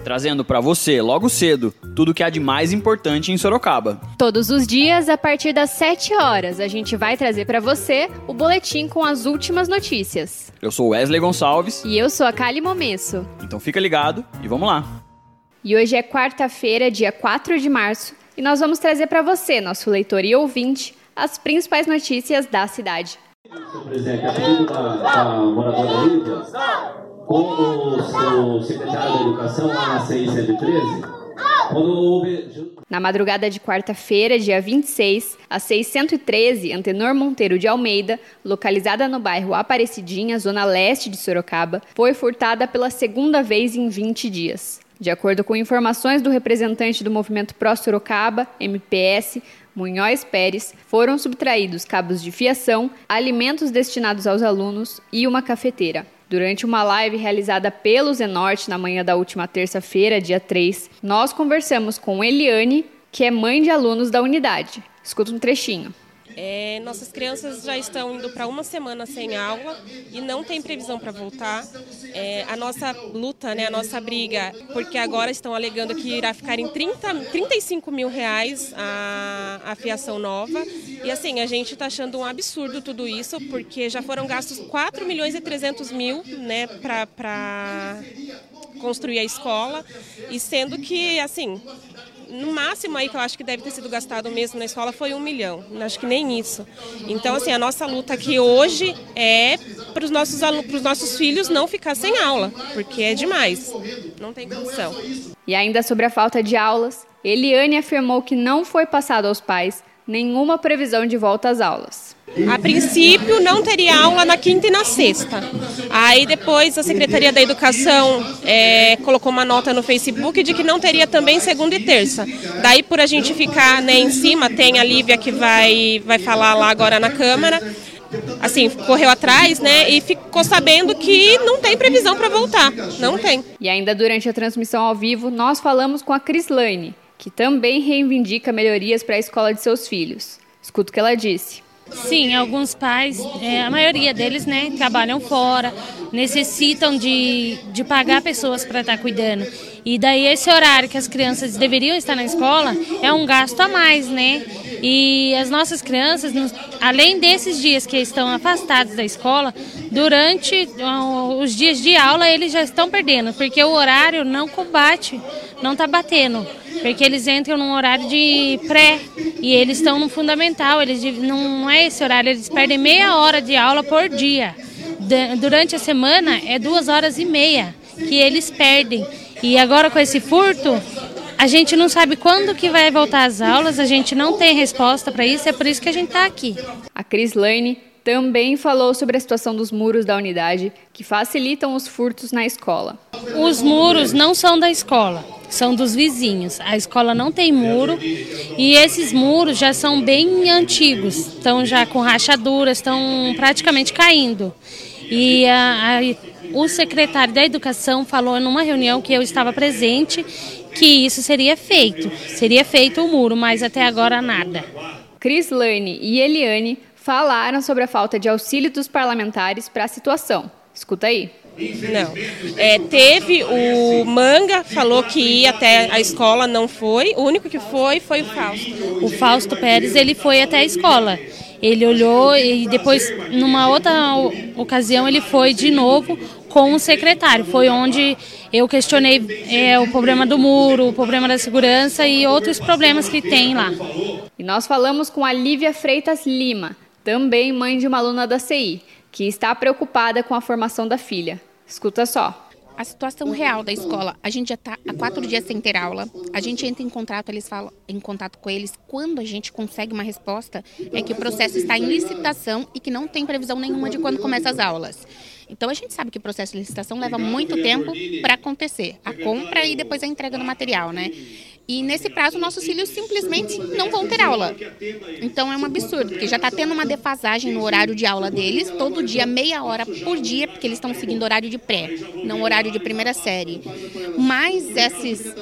trazendo para você, logo cedo, tudo o que há de mais importante em Sorocaba. Todos os dias, a partir das 7 horas, a gente vai trazer para você o boletim com as últimas notícias. Eu sou Wesley Gonçalves. E eu sou a Kali Momesso. Então fica ligado e vamos lá. E hoje é quarta-feira, dia 4 de março, e nós vamos trazer para você, nosso leitor e ouvinte, as principais notícias da cidade. Presidente, a pedido da, da moradora Lívia, com o secretário da Educação lá na CI 113, quando houve... Na madrugada de quarta-feira, dia 26, a 613 Antenor Monteiro de Almeida, localizada no bairro Aparecidinha, zona leste de Sorocaba, foi furtada pela segunda vez em 20 dias. De acordo com informações do representante do movimento Pró Sorocaba, MPS, Munhoz Pérez, foram subtraídos cabos de fiação, alimentos destinados aos alunos e uma cafeteira. Durante uma live realizada pelo Zenorte na manhã da última terça-feira, dia 3, nós conversamos com Eliane, que é mãe de alunos da unidade. Escuta um trechinho. É, nossas crianças já estão indo para uma semana sem aula e não tem previsão para voltar. É, a nossa luta, né, a nossa briga, porque agora estão alegando que irá ficar em 30, 35 mil reais a, a fiação nova. E assim, a gente está achando um absurdo tudo isso, porque já foram gastos 4 milhões e 300 mil né, para construir a escola, e sendo que, assim, no máximo aí que eu acho que deve ter sido gastado mesmo na escola foi um milhão. Acho que nem isso. Então, assim, a nossa luta aqui hoje é para os nossos, alunos, nossos filhos não ficar sem aula, porque é demais. Não tem condição. E ainda sobre a falta de aulas, Eliane afirmou que não foi passado aos pais nenhuma previsão de volta às aulas. A princípio não teria aula na quinta e na sexta. Aí depois a Secretaria da Educação é, colocou uma nota no Facebook de que não teria também segunda e terça. Daí por a gente ficar né, em cima, tem a Lívia que vai, vai falar lá agora na Câmara. Assim, correu atrás, né, e ficou sabendo que não tem previsão para voltar. Não tem. E ainda durante a transmissão ao vivo, nós falamos com a Crislane, que também reivindica melhorias para a escola de seus filhos. Escuta o que ela disse. Sim, alguns pais, é, a maioria deles, né, trabalham fora, necessitam de, de pagar pessoas para estar tá cuidando. E daí esse horário que as crianças deveriam estar na escola é um gasto a mais, né? E as nossas crianças, além desses dias que estão afastados da escola, durante os dias de aula eles já estão perdendo, porque o horário não combate, não está batendo. Porque eles entram num horário de pré e eles estão no fundamental, eles não é esse horário, eles perdem meia hora de aula por dia. Durante a semana é duas horas e meia que eles perdem. E agora com esse furto, a gente não sabe quando que vai voltar às aulas, a gente não tem resposta para isso, é por isso que a gente está aqui. A Cris Lane também falou sobre a situação dos muros da unidade que facilitam os furtos na escola. Os muros não são da escola, são dos vizinhos. A escola não tem muro e esses muros já são bem antigos, estão já com rachaduras, estão praticamente caindo. E a, a, o secretário da Educação falou numa reunião que eu estava presente que isso seria feito, seria feito o muro, mas até agora nada. Cris Lane e Eliane falaram sobre a falta de auxílio dos parlamentares para a situação. Escuta aí. Não. É, teve o Manga, falou que ia até a escola, não foi. O único que foi foi o Fausto. O Fausto Pérez, ele foi até a escola. Ele olhou e depois, numa outra ocasião, ele foi de novo com o secretário. Foi onde eu questionei é, o problema do muro, o problema da segurança e outros problemas que tem lá. E nós falamos com a Lívia Freitas Lima, também mãe de uma aluna da CI, que está preocupada com a formação da filha. Escuta só. A situação real da escola, a gente já está há quatro dias sem ter aula. A gente entra em contato, eles falam em contato com eles. Quando a gente consegue uma resposta, é que o processo está em licitação e que não tem previsão nenhuma de quando começa as aulas. Então a gente sabe que o processo de licitação leva muito tempo para acontecer, a compra e depois a entrega do material, né? E nesse prazo, nossos filhos simplesmente não vão ter aula. Então é um absurdo, porque já está tendo uma defasagem no horário de aula deles, todo dia, meia hora por dia, porque eles estão seguindo horário de pré, não horário de primeira série. Mas esses,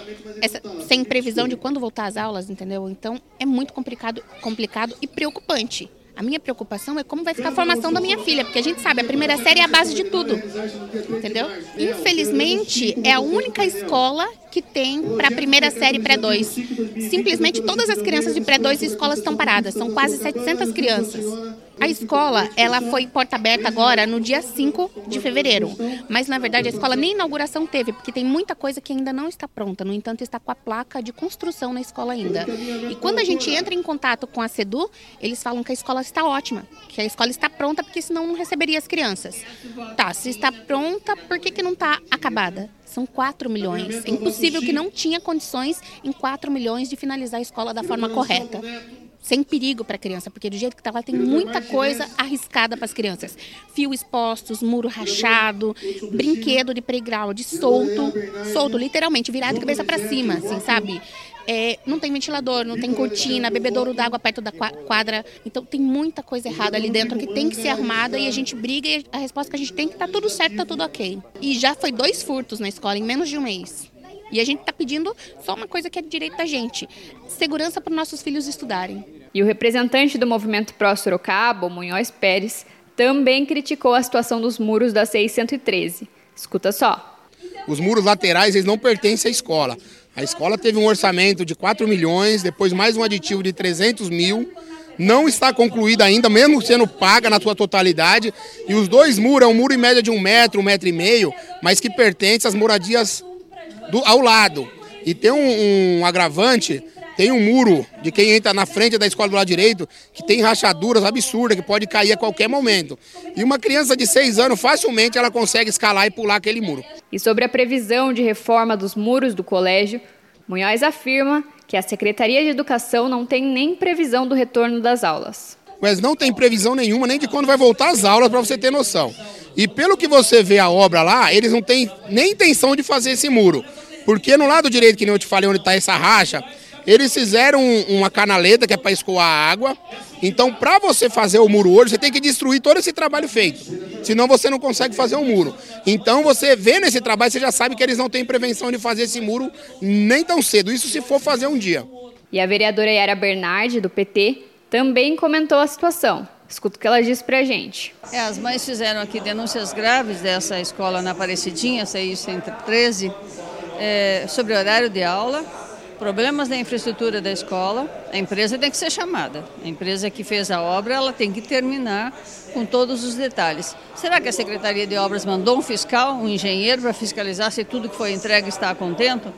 essa, sem previsão de quando voltar às aulas, entendeu? Então é muito complicado, complicado e preocupante. A minha preocupação é como vai ficar a formação da minha filha, porque a gente sabe, a primeira série é a base de tudo. Entendeu? Infelizmente, é a única escola que tem para a primeira série pré-2. Simplesmente todas as crianças de pré-2 e escolas estão paradas, são quase 700 crianças. A escola, ela foi porta aberta agora no dia 5 de fevereiro. Mas na verdade a escola nem inauguração teve, porque tem muita coisa que ainda não está pronta. No entanto, está com a placa de construção na escola ainda. E quando a gente entra em contato com a SEDU, eles falam que a escola está ótima, que a escola está pronta, porque senão não receberia as crianças. Tá, se está pronta, por que, que não está acabada? São 4 milhões. É impossível que não tinha condições em 4 milhões de finalizar a escola da forma correta sem perigo para a criança, porque do jeito que está lá tem muita coisa arriscada para as crianças. Fio expostos, muro rachado, brinquedo de playground solto, solto, literalmente, virado de cabeça para cima, assim, sabe? É, não tem ventilador, não tem cortina, bebedouro d'água perto da quadra. Então tem muita coisa errada ali dentro que tem que ser arrumada e a gente briga e a resposta que a gente tem é que tá tudo certo, tá tudo ok. E já foi dois furtos na escola em menos de um mês. E a gente está pedindo só uma coisa que é direito da gente: segurança para nossos filhos estudarem. E o representante do movimento Pró Sorocaba, o Munhoz Pérez, também criticou a situação dos muros da 613. Escuta só. Os muros laterais eles não pertencem à escola. A escola teve um orçamento de 4 milhões, depois mais um aditivo de 300 mil. Não está concluída ainda, mesmo sendo paga na sua totalidade. E os dois muros, é um muro em média de um metro, um metro e meio, mas que pertence às moradias do, ao lado. E tem um, um agravante tem um muro de quem entra na frente da escola do lado direito que tem rachaduras absurdas que pode cair a qualquer momento. E uma criança de seis anos facilmente ela consegue escalar e pular aquele muro. E sobre a previsão de reforma dos muros do colégio, Munhoz afirma que a Secretaria de Educação não tem nem previsão do retorno das aulas. Mas não tem previsão nenhuma nem de quando vai voltar as aulas para você ter noção. E pelo que você vê a obra lá, eles não têm nem intenção de fazer esse muro. Porque no lado direito, que nem eu te falei, onde está essa racha, eles fizeram uma canaleta que é para escoar a água. Então, para você fazer o muro hoje, você tem que destruir todo esse trabalho feito. Senão você não consegue fazer o um muro. Então, você vendo esse trabalho, você já sabe que eles não têm prevenção de fazer esse muro nem tão cedo. Isso se for fazer um dia. E a vereadora Yara Bernardi, do PT, também comentou a situação. Escuta o que ela disse pra gente. É, as mães fizeram aqui denúncias graves dessa escola na Aparecidinha, CI 113, é, sobre horário de aula, problemas na infraestrutura da escola, a empresa tem que ser chamada. A empresa que fez a obra, ela tem que terminar com todos os detalhes. Será que a Secretaria de Obras mandou um fiscal, um engenheiro para fiscalizar se tudo que foi entregue está contento?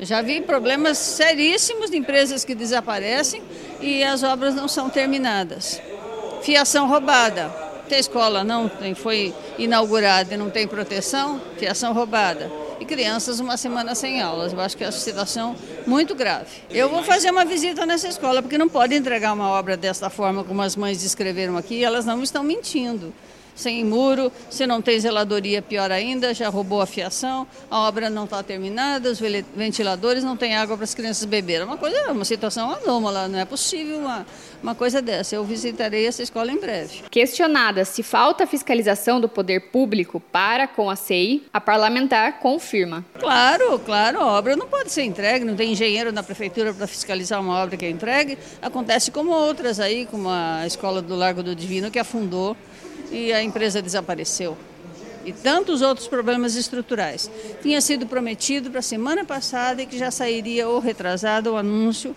Já vi problemas seríssimos de empresas que desaparecem e as obras não são terminadas. Fiação roubada. Se a escola não foi inaugurada e não tem proteção, fiação roubada e crianças uma semana sem aulas. Eu acho que é uma situação muito grave. Eu vou fazer uma visita nessa escola, porque não pode entregar uma obra desta forma, como as mães descreveram aqui, elas não estão mentindo sem muro, se não tem zeladoria, pior ainda, já roubou a fiação, a obra não está terminada, os ventiladores não têm água para as crianças beberem. É uma coisa, uma situação anômala, não é possível uma, uma coisa dessa. Eu visitarei essa escola em breve. Questionada se falta fiscalização do poder público para com a CEI, a parlamentar confirma. Claro, claro, a obra não pode ser entregue, não tem engenheiro na prefeitura para fiscalizar uma obra que é entregue. Acontece como outras aí, como a escola do Largo do Divino, que afundou e a empresa desapareceu. E tantos outros problemas estruturais. Tinha sido prometido para a semana passada e que já sairia ou retrasado o anúncio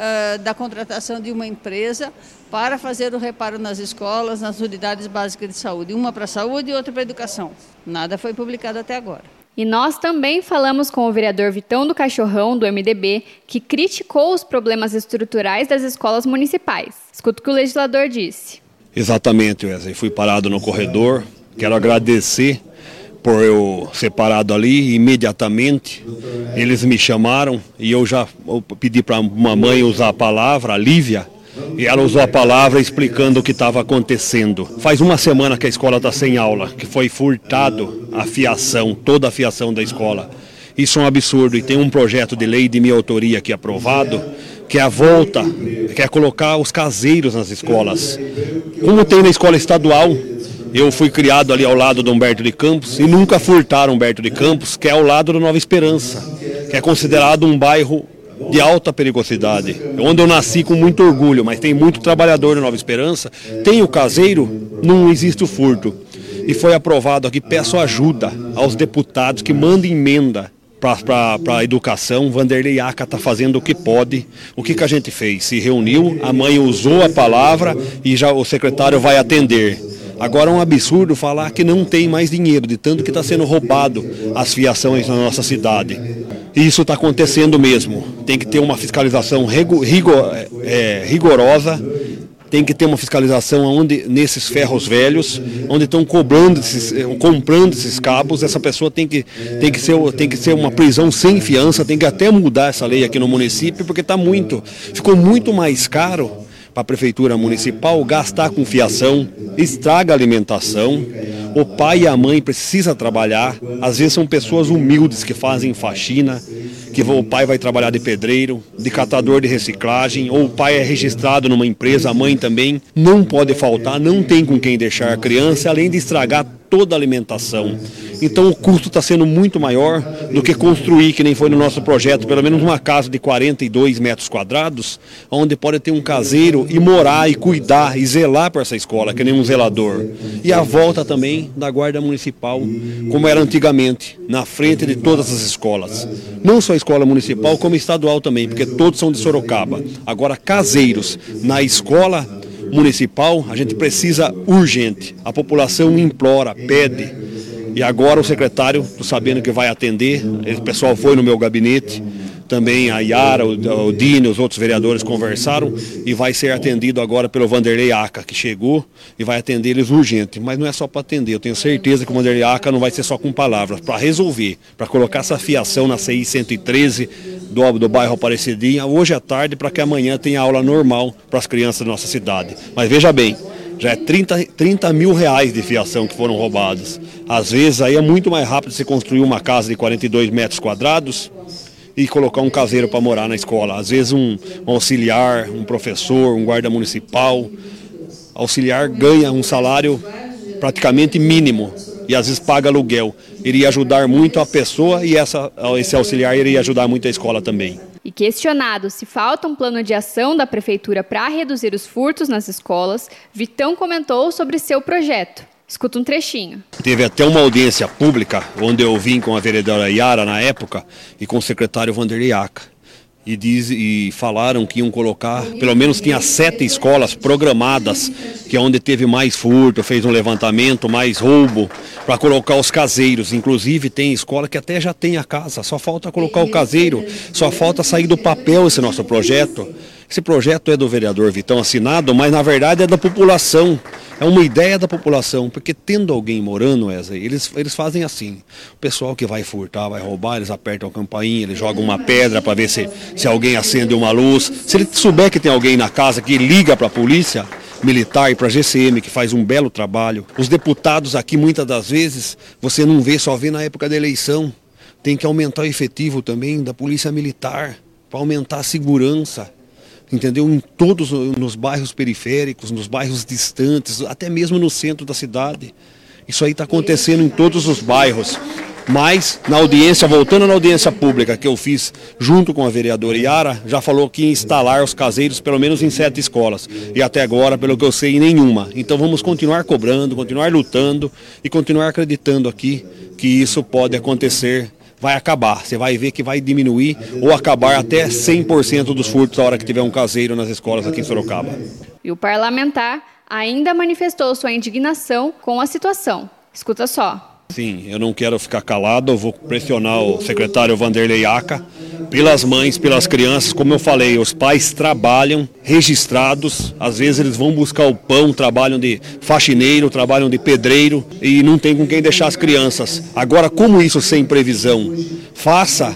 uh, da contratação de uma empresa para fazer o reparo nas escolas, nas unidades básicas de saúde. Uma para a saúde e outra para a educação. Nada foi publicado até agora. E nós também falamos com o vereador Vitão do Cachorrão, do MDB, que criticou os problemas estruturais das escolas municipais. Escuta o que o legislador disse. Exatamente, Wesley. Fui parado no corredor. Quero agradecer por eu ser parado ali imediatamente. Eles me chamaram e eu já pedi para a mamãe usar a palavra, a Lívia, e ela usou a palavra explicando o que estava acontecendo. Faz uma semana que a escola está sem aula, que foi furtado a fiação, toda a fiação da escola. Isso é um absurdo e tem um projeto de lei de minha autoria aqui aprovado que é a volta, que é colocar os caseiros nas escolas. Como tem na escola estadual, eu fui criado ali ao lado do Humberto de Campos e nunca furtaram Humberto de Campos, que é ao lado do Nova Esperança, que é considerado um bairro de alta perigosidade, onde eu nasci com muito orgulho, mas tem muito trabalhador na Nova Esperança. Tem o caseiro, não existe o furto. E foi aprovado aqui, peço ajuda aos deputados que mandem emenda para a educação. Vanderlei Aca está fazendo o que pode. O que, que a gente fez? Se reuniu, a mãe usou a palavra e já o secretário vai atender. Agora é um absurdo falar que não tem mais dinheiro, de tanto que está sendo roubado as fiações na nossa cidade. E isso está acontecendo mesmo. Tem que ter uma fiscalização rigor, é, rigorosa tem que ter uma fiscalização onde, nesses ferros velhos, onde estão cobrando esses, eh, comprando esses cabos, essa pessoa tem que, tem, que ser, tem que ser uma prisão sem fiança, tem que até mudar essa lei aqui no município, porque está muito, ficou muito mais caro para a prefeitura municipal gastar com fiação, estraga a alimentação, o pai e a mãe precisam trabalhar, às vezes são pessoas humildes que fazem faxina, que o pai vai trabalhar de pedreiro, de catador de reciclagem, ou o pai é registrado numa empresa, a mãe também, não pode faltar, não tem com quem deixar a criança, além de estragar toda a alimentação. Então o custo está sendo muito maior do que construir, que nem foi no nosso projeto, pelo menos uma casa de 42 metros quadrados, onde pode ter um caseiro e morar e cuidar e zelar por essa escola, que nem um zelador. E a volta também da Guarda Municipal, como era antigamente, na frente de todas as escolas. Não só a escola municipal, como estadual também, porque todos são de Sorocaba. Agora, caseiros na escola municipal, a gente precisa urgente. A população implora, pede. E agora o secretário, sabendo que vai atender, o pessoal foi no meu gabinete, também a Yara, o, o Dini, os outros vereadores conversaram e vai ser atendido agora pelo Vanderlei Aca, que chegou e vai atender eles urgente. Mas não é só para atender, eu tenho certeza que o Vanderlei Aca não vai ser só com palavras, para resolver, para colocar essa fiação na CI 113 do, do bairro Aparecidinha hoje à tarde para que amanhã tenha aula normal para as crianças da nossa cidade. Mas veja bem, já é 30, 30 mil reais de fiação que foram roubados. Às vezes aí é muito mais rápido você construir uma casa de 42 metros quadrados e colocar um caseiro para morar na escola. Às vezes um, um auxiliar, um professor, um guarda municipal, auxiliar ganha um salário praticamente mínimo e às vezes paga aluguel. Iria ajudar muito a pessoa e essa, esse auxiliar iria ajudar muito a escola também. E questionado se falta um plano de ação da prefeitura para reduzir os furtos nas escolas, Vitão comentou sobre seu projeto. Escuta um trechinho. Teve até uma audiência pública, onde eu vim com a vereadora Yara na época e com o secretário Vanderlei Aca e, diz, e falaram que iam colocar, pelo menos tinha sete escolas programadas, que é onde teve mais furto, fez um levantamento, mais roubo, para colocar os caseiros. Inclusive tem escola que até já tem a casa, só falta colocar o caseiro, só falta sair do papel esse nosso projeto. Esse projeto é do vereador Vitão assinado, mas na verdade é da população. É uma ideia da população, porque tendo alguém morando, Wesley, eles, eles fazem assim. O pessoal que vai furtar, vai roubar, eles apertam a campainha, eles jogam uma pedra para ver se, se alguém acende uma luz. Se ele souber que tem alguém na casa que liga para a polícia, militar e para a GCM, que faz um belo trabalho. Os deputados aqui, muitas das vezes, você não vê, só vê na época da eleição. Tem que aumentar o efetivo também da polícia militar, para aumentar a segurança entendeu? Em todos nos bairros periféricos, nos bairros distantes, até mesmo no centro da cidade. Isso aí está acontecendo em todos os bairros. Mas, na audiência, voltando na audiência pública que eu fiz junto com a vereadora Yara, já falou que instalar os caseiros pelo menos em sete escolas. E até agora, pelo que eu sei, nenhuma. Então vamos continuar cobrando, continuar lutando e continuar acreditando aqui que isso pode acontecer vai acabar. Você vai ver que vai diminuir ou acabar até 100% dos furtos na hora que tiver um caseiro nas escolas aqui em Sorocaba. E o parlamentar ainda manifestou sua indignação com a situação. Escuta só. Sim, eu não quero ficar calado, eu vou pressionar o secretário Vanderlei Aca pelas mães, pelas crianças, como eu falei, os pais trabalham registrados, às vezes eles vão buscar o pão, trabalham de faxineiro, trabalham de pedreiro e não tem com quem deixar as crianças. Agora, como isso sem previsão? Faça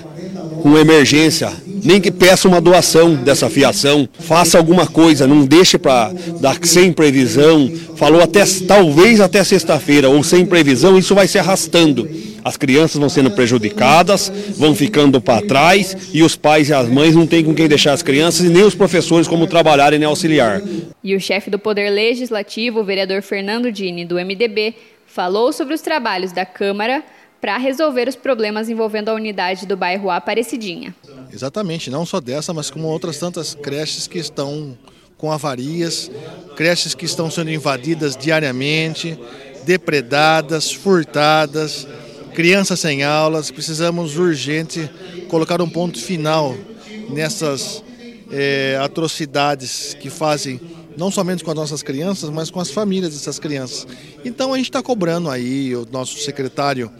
com emergência, nem que peça uma doação dessa fiação, faça alguma coisa, não deixe para dar sem previsão. Falou até talvez até sexta-feira ou sem previsão, isso vai se arrastando. As crianças vão sendo prejudicadas, vão ficando para trás e os pais e as mães não têm com quem deixar as crianças e nem os professores como trabalharem nem auxiliar. E o chefe do Poder Legislativo, o vereador Fernando Dini, do MDB, falou sobre os trabalhos da Câmara para resolver os problemas envolvendo a unidade do bairro Aparecidinha. Exatamente, não só dessa, mas como outras tantas creches que estão com avarias, creches que estão sendo invadidas diariamente, depredadas, furtadas, crianças sem aulas. Precisamos urgente colocar um ponto final nessas é, atrocidades que fazem não somente com as nossas crianças, mas com as famílias dessas crianças. Então a gente está cobrando aí o nosso secretário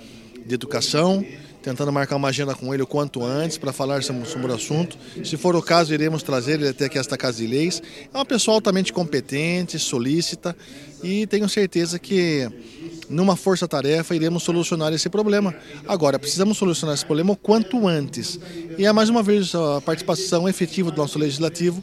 de Educação, tentando marcar uma agenda com ele o quanto antes para falar sobre o assunto. Se for o caso, iremos trazer ele até aqui esta Casa de Leis. É uma pessoa altamente competente, solícita e tenho certeza que numa força-tarefa iremos solucionar esse problema. Agora, precisamos solucionar esse problema o quanto antes. E é mais uma vez a participação efetiva do nosso legislativo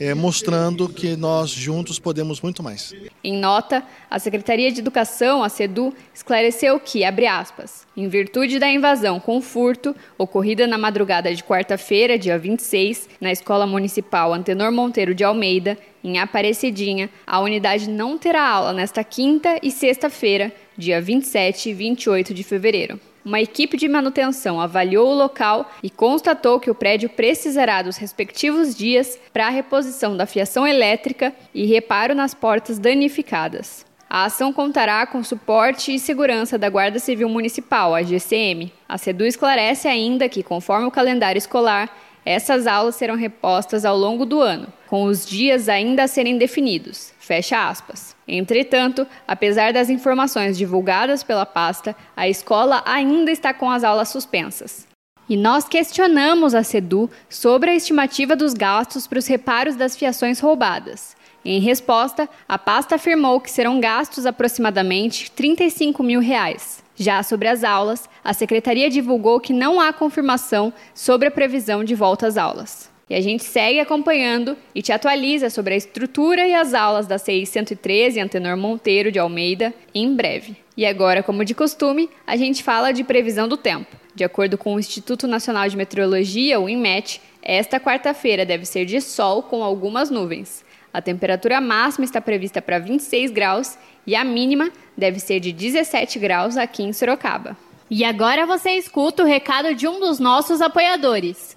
é, mostrando que nós juntos podemos muito mais. Em nota, a Secretaria de Educação, a SEDU, esclareceu que, abre aspas, em virtude da invasão com furto ocorrida na madrugada de quarta-feira, dia 26, na Escola Municipal Antenor Monteiro de Almeida, em Aparecidinha, a unidade não terá aula nesta quinta e sexta-feira, dia 27 e 28 de fevereiro. Uma equipe de manutenção avaliou o local e constatou que o prédio precisará dos respectivos dias para a reposição da fiação elétrica e reparo nas portas danificadas. A ação contará com suporte e segurança da Guarda Civil Municipal, a GCM. A SEDU esclarece ainda que, conforme o calendário escolar, essas aulas serão repostas ao longo do ano, com os dias ainda a serem definidos. Fecha aspas. Entretanto, apesar das informações divulgadas pela pasta, a escola ainda está com as aulas suspensas. E nós questionamos a SEDU sobre a estimativa dos gastos para os reparos das fiações roubadas. Em resposta, a pasta afirmou que serão gastos aproximadamente 35 mil reais. Já sobre as aulas, a secretaria divulgou que não há confirmação sobre a previsão de volta às aulas. E a gente segue acompanhando e te atualiza sobre a estrutura e as aulas da CI 113 Antenor Monteiro de Almeida em breve. E agora, como de costume, a gente fala de previsão do tempo. De acordo com o Instituto Nacional de Meteorologia, o INMET, esta quarta-feira deve ser de sol com algumas nuvens. A temperatura máxima está prevista para 26 graus e a mínima deve ser de 17 graus aqui em Sorocaba. E agora você escuta o recado de um dos nossos apoiadores,